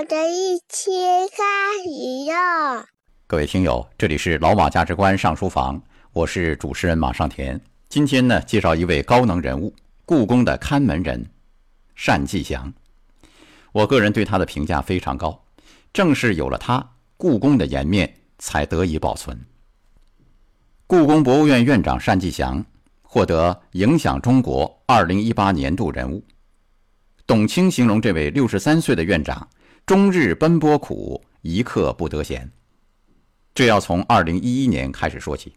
我的一天开始了。各位听友，这里是老马价值观上书房，我是主持人马上田。今天呢，介绍一位高能人物——故宫的看门人单霁翔。我个人对他的评价非常高，正是有了他，故宫的颜面才得以保存。故宫博物院院长单霁翔获得“影响中国2018年度人物”。董卿形容这位六十三岁的院长，终日奔波苦，一刻不得闲。这要从二零一一年开始说起。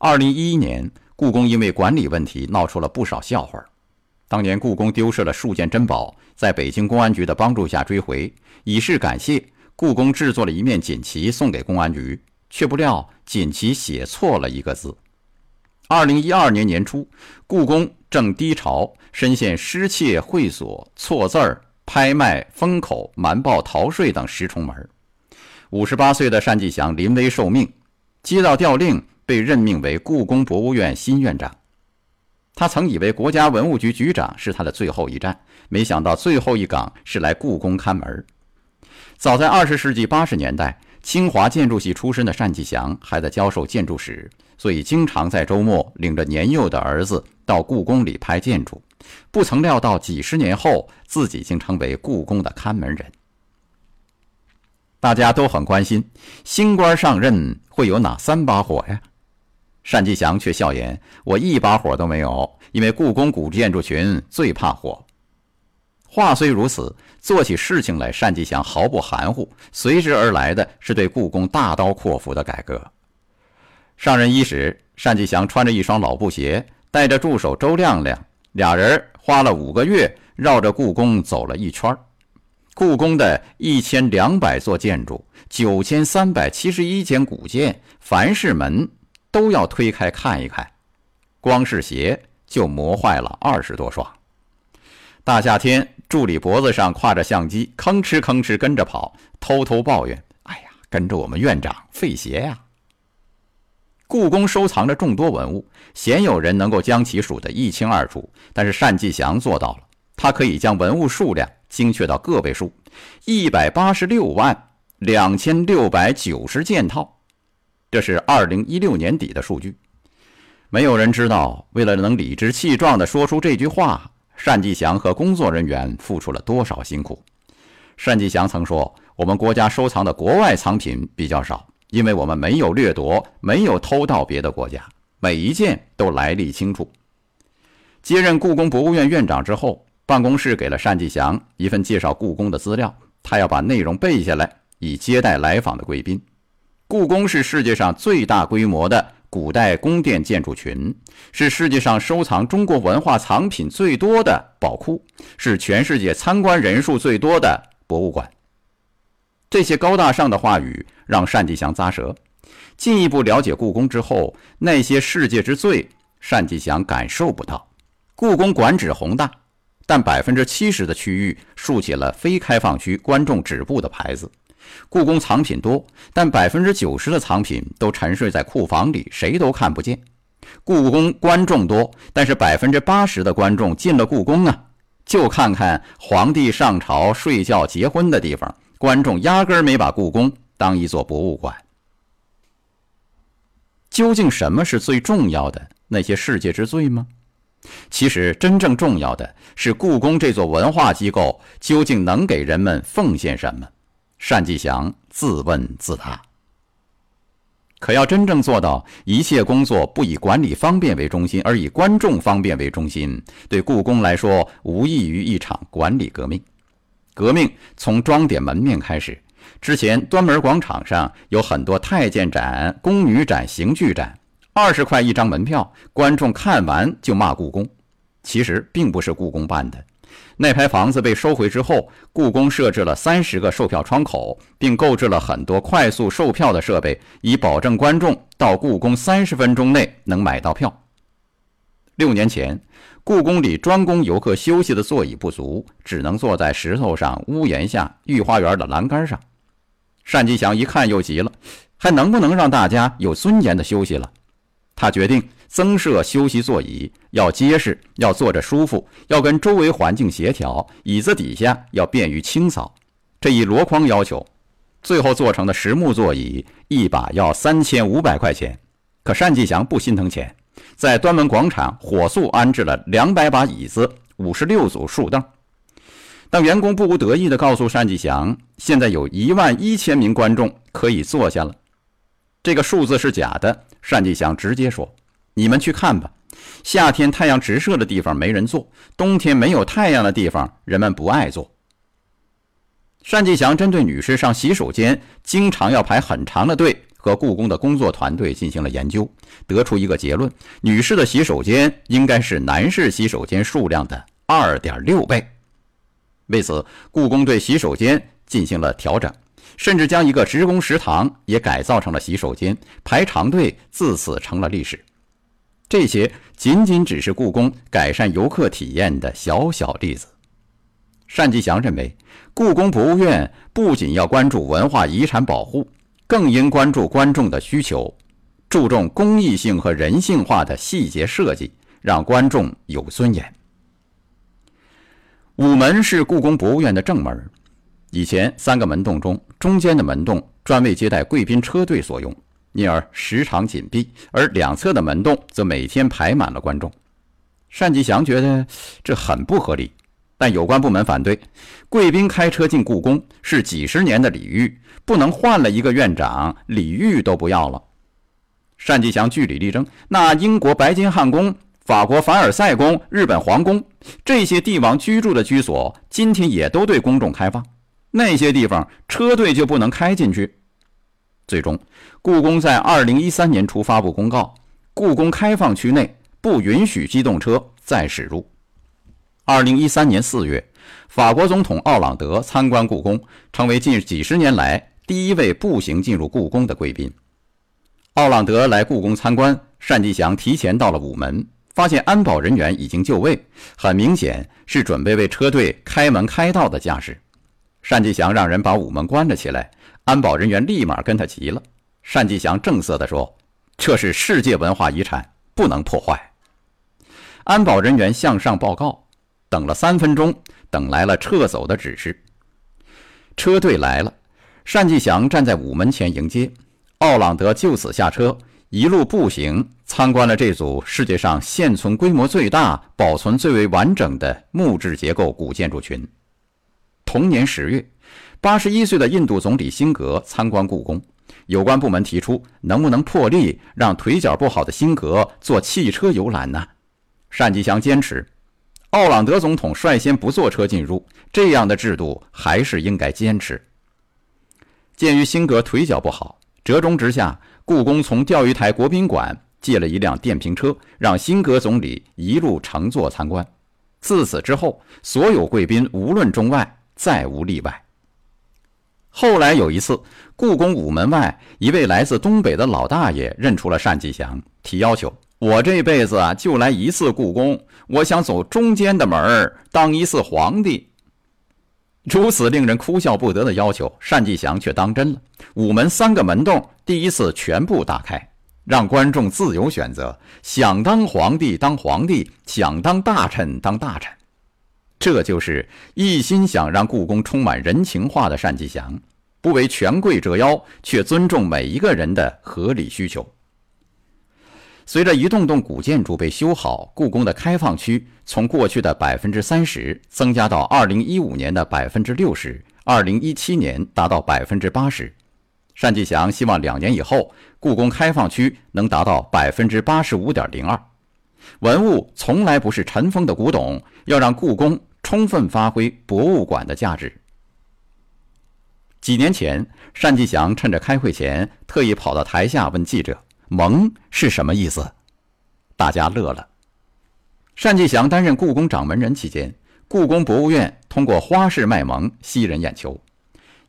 二零一一年，故宫因为管理问题闹出了不少笑话。当年故宫丢失了数件珍宝，在北京公安局的帮助下追回，以示感谢，故宫制作了一面锦旗送给公安局，却不料锦旗写错了一个字。二零一二年年初，故宫正低潮，深陷失窃、会所、错字儿、拍卖、封口、瞒报逃税等十重门。五十八岁的单霁翔临危受命，接到调令，被任命为故宫博物院新院长。他曾以为国家文物局局长是他的最后一站，没想到最后一岗是来故宫看门。早在二十世纪八十年代。清华建筑系出身的单霁翔还在教授建筑史，所以经常在周末领着年幼的儿子到故宫里拍建筑。不曾料到，几十年后自己竟成为故宫的看门人。大家都很关心，新官上任会有哪三把火呀？单霁翔却笑言：“我一把火都没有，因为故宫古建筑群最怕火。”话虽如此，做起事情来，单霁翔毫不含糊。随之而来的是对故宫大刀阔斧的改革。上任伊始，单霁翔穿着一双老布鞋，带着助手周亮亮，俩人花了五个月绕着故宫走了一圈。故宫的一千两百座建筑，九千三百七十一间古建，凡是门都要推开看一看。光是鞋就磨坏了二十多双。大夏天。助理脖子上挎着相机，吭哧吭哧跟着跑，偷偷抱怨：“哎呀，跟着我们院长费鞋呀！”故宫收藏着众多文物，鲜有人能够将其数得一清二楚。但是单霁翔做到了，他可以将文物数量精确到个位数：一百八十六万两千六百九十件套。这是二零一六年底的数据。没有人知道，为了能理直气壮地说出这句话。单霁翔和工作人员付出了多少辛苦？单霁翔曾说：“我们国家收藏的国外藏品比较少，因为我们没有掠夺，没有偷盗别的国家，每一件都来历清楚。”接任故宫博物院院长之后，办公室给了单霁翔一份介绍故宫的资料，他要把内容背下来，以接待来访的贵宾。故宫是世界上最大规模的。古代宫殿建筑群是世界上收藏中国文化藏品最多的宝库，是全世界参观人数最多的博物馆。这些高大上的话语让单霁翔咂舌。进一步了解故宫之后，那些世界之最，单霁翔感受不到。故宫馆址宏大，但百分之七十的区域竖起了非开放区、观众止步的牌子。故宫藏品多，但百分之九十的藏品都沉睡在库房里，谁都看不见。故宫观众多，但是百分之八十的观众进了故宫啊，就看看皇帝上朝、睡觉、结婚的地方。观众压根儿没把故宫当一座博物馆。究竟什么是最重要的？那些世界之最吗？其实真正重要的是故宫这座文化机构究竟能给人们奉献什么。单霁翔自问自答。可要真正做到一切工作不以管理方便为中心，而以观众方便为中心，对故宫来说，无异于一场管理革命。革命从装点门面开始。之前端门广场上有很多太监展、宫女展、刑具展，二十块一张门票，观众看完就骂故宫。其实并不是故宫办的。那排房子被收回之后，故宫设置了三十个售票窗口，并购置了很多快速售票的设备，以保证观众到故宫三十分钟内能买到票。六年前，故宫里专供游客休息的座椅不足，只能坐在石头上、屋檐下、御花园的栏杆上。单霁翔一看又急了，还能不能让大家有尊严的休息了？他决定。增设休息座椅，要结实，要坐着舒服，要跟周围环境协调。椅子底下要便于清扫。这一箩筐要求，最后做成的实木座椅一把要三千五百块钱。可单霁翔不心疼钱，在端门广场火速安置了两百把椅子、五十六组树凳。当员工不无得意地告诉单霁翔，现在有一万一千名观众可以坐下了，这个数字是假的。单霁翔直接说：“你们去看吧，夏天太阳直射的地方没人坐，冬天没有太阳的地方人们不爱坐。”单霁翔针对女士上洗手间经常要排很长的队。和故宫的工作团队进行了研究，得出一个结论：女士的洗手间应该是男士洗手间数量的二点六倍。为此，故宫对洗手间进行了调整，甚至将一个职工食堂也改造成了洗手间，排长队自此成了历史。这些仅仅只是故宫改善游客体验的小小例子。单霁翔认为，故宫博物院不仅要关注文化遗产保护。更应关注观众的需求，注重公益性和人性化的细节设计，让观众有尊严。午门是故宫博物院的正门，以前三个门洞中，中间的门洞专为接待贵宾车队所用，因而时常紧闭；而两侧的门洞则每天排满了观众。单霁翔觉得这很不合理。但有关部门反对，贵宾开车进故宫是几十年的礼遇，不能换了一个院长，礼遇都不要了。单霁翔据理力争，那英国白金汉宫、法国凡尔赛宫、日本皇宫这些帝王居住的居所，今天也都对公众开放，那些地方车队就不能开进去。最终，故宫在二零一三年初发布公告，故宫开放区内不允许机动车再驶入。二零一三年四月，法国总统奥朗德参观故宫，成为近几十年来第一位步行进入故宫的贵宾。奥朗德来故宫参观，单霁翔提前到了午门，发现安保人员已经就位，很明显是准备为车队开门开道的架势。单霁翔让人把午门关了起来，安保人员立马跟他急了。单霁翔正色地说：“这是世界文化遗产，不能破坏。”安保人员向上报告。等了三分钟，等来了撤走的指示。车队来了，单霁翔站在午门前迎接。奥朗德就此下车，一路步行参观了这组世界上现存规模最大、保存最为完整的木质结构古建筑群。同年十月，八十一岁的印度总理辛格参观故宫，有关部门提出，能不能破例让腿脚不好的辛格坐汽车游览呢？单霁翔坚持。奥朗德总统率先不坐车进入，这样的制度还是应该坚持。鉴于辛格腿脚不好，折中之下，故宫从钓鱼台国宾馆借了一辆电瓶车，让辛格总理一路乘坐参观。自此之后，所有贵宾无论中外，再无例外。后来有一次，故宫午门外一位来自东北的老大爷认出了单霁翔，提要求。我这辈子啊，就来一次故宫，我想走中间的门儿，当一次皇帝。如此令人哭笑不得的要求，单霁翔却当真了。午门三个门洞第一次全部打开，让观众自由选择，想当皇帝当皇帝，想当大臣当大臣。这就是一心想让故宫充满人情化的单霁翔，不为权贵折腰，却尊重每一个人的合理需求。随着一栋栋古建筑被修好，故宫的开放区从过去的百分之三十增加到二零一五年的百分之六十，二零一七年达到百分之八十。单霁翔希望两年以后，故宫开放区能达到百分之八十五点零二。文物从来不是尘封的古董，要让故宫充分发挥博物馆的价值。几年前，单霁翔趁着开会前，特意跑到台下问记者。蒙是什么意思？大家乐了。单霁翔担任故宫掌门人期间，故宫博物院通过花式卖萌吸人眼球。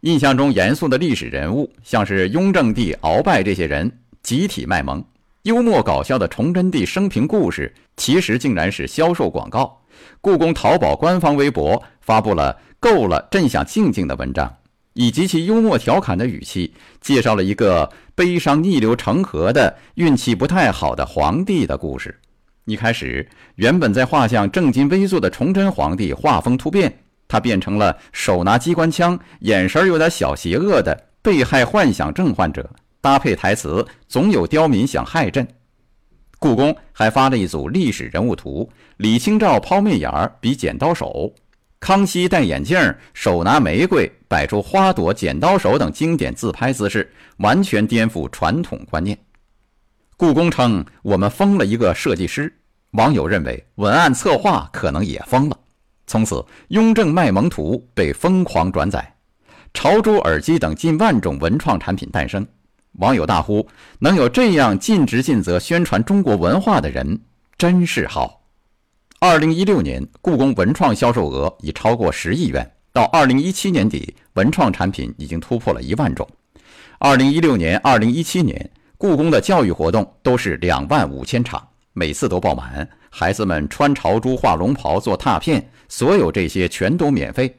印象中严肃的历史人物，像是雍正帝鳌拜这些人，集体卖萌；幽默搞笑的崇祯帝生平故事，其实竟然是销售广告。故宫淘宝官方微博发布了“够了，朕想静静”的文章。以极其幽默调侃的语气，介绍了一个悲伤逆流成河的、运气不太好的皇帝的故事。一开始，原本在画像正襟危坐的崇祯皇帝画风突变，他变成了手拿机关枪、眼神有点小邪恶的被害幻想症患者，搭配台词总有刁民想害朕。故宫还发了一组历史人物图，李清照抛媚眼儿比剪刀手，康熙戴眼镜手拿玫瑰摆出花朵剪刀手等经典自拍姿势，完全颠覆传统观念。故宫称我们封了一个设计师，网友认为文案策划可能也封了。从此，雍正卖萌图被疯狂转载，潮珠耳机等近万种文创产品诞生。网友大呼：“能有这样尽职尽责宣传中国文化的人，真是好。”二零一六年，故宫文创销售额已超过十亿元，到二零一七年底，文创产品已经突破了一万种。二零一六年、二零一七年，故宫的教育活动都是两万五千场，每次都爆满，孩子们穿朝珠、画龙袍、做拓片，所有这些全都免费。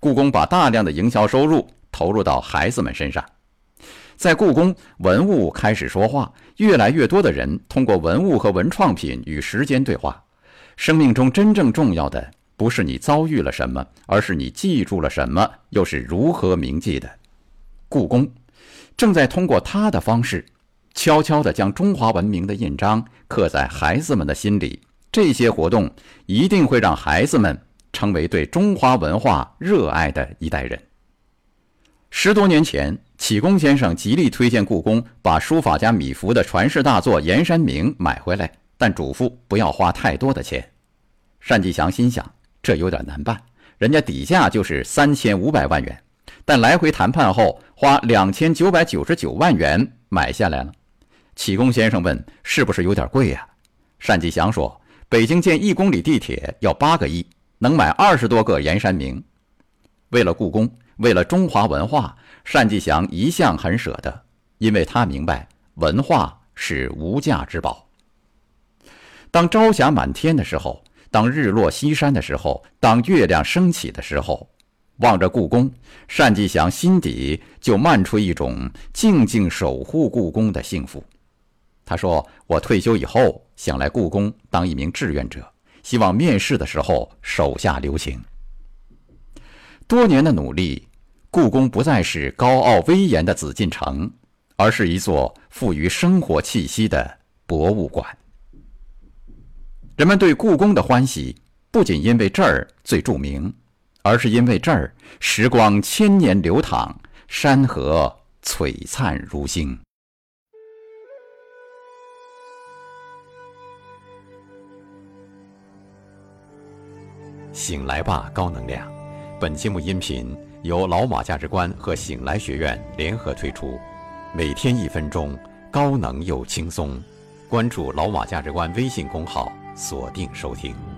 故宫把大量的营销收入投入到孩子们身上。在故宫，文物开始说话，越来越多的人通过文物和文创品与时间对话。生命中真正重要的，不是你遭遇了什么，而是你记住了什么，又是如何铭记的。故宫正在通过它的方式，悄悄地将中华文明的印章刻在孩子们的心里。这些活动一定会让孩子们成为对中华文化热爱的一代人。十多年前。启功先生极力推荐故宫把书法家米芾的传世大作《岩山铭》买回来，但嘱咐不要花太多的钱。单霁翔心想，这有点难办，人家底价就是三千五百万元，但来回谈判后花两千九百九十九万元买下来了。启功先生问：“是不是有点贵呀？”单霁翔说：“北京建一公里地铁要八个亿，能买二十多个《岩山明》。”为了故宫，为了中华文化。单霁翔一向很舍得，因为他明白文化是无价之宝。当朝霞满天的时候，当日落西山的时候，当月亮升起的时候，望着故宫，单霁翔心底就漫出一种静静守护故宫的幸福。他说：“我退休以后想来故宫当一名志愿者，希望面试的时候手下留情。”多年的努力。故宫不再是高傲威严的紫禁城，而是一座富于生活气息的博物馆。人们对故宫的欢喜，不仅因为这儿最著名，而是因为这儿时光千年流淌，山河璀璨如星。醒来吧，高能量！本节目音频。由老马价值观和醒来学院联合推出，每天一分钟，高能又轻松。关注老马价值观微信公号，锁定收听。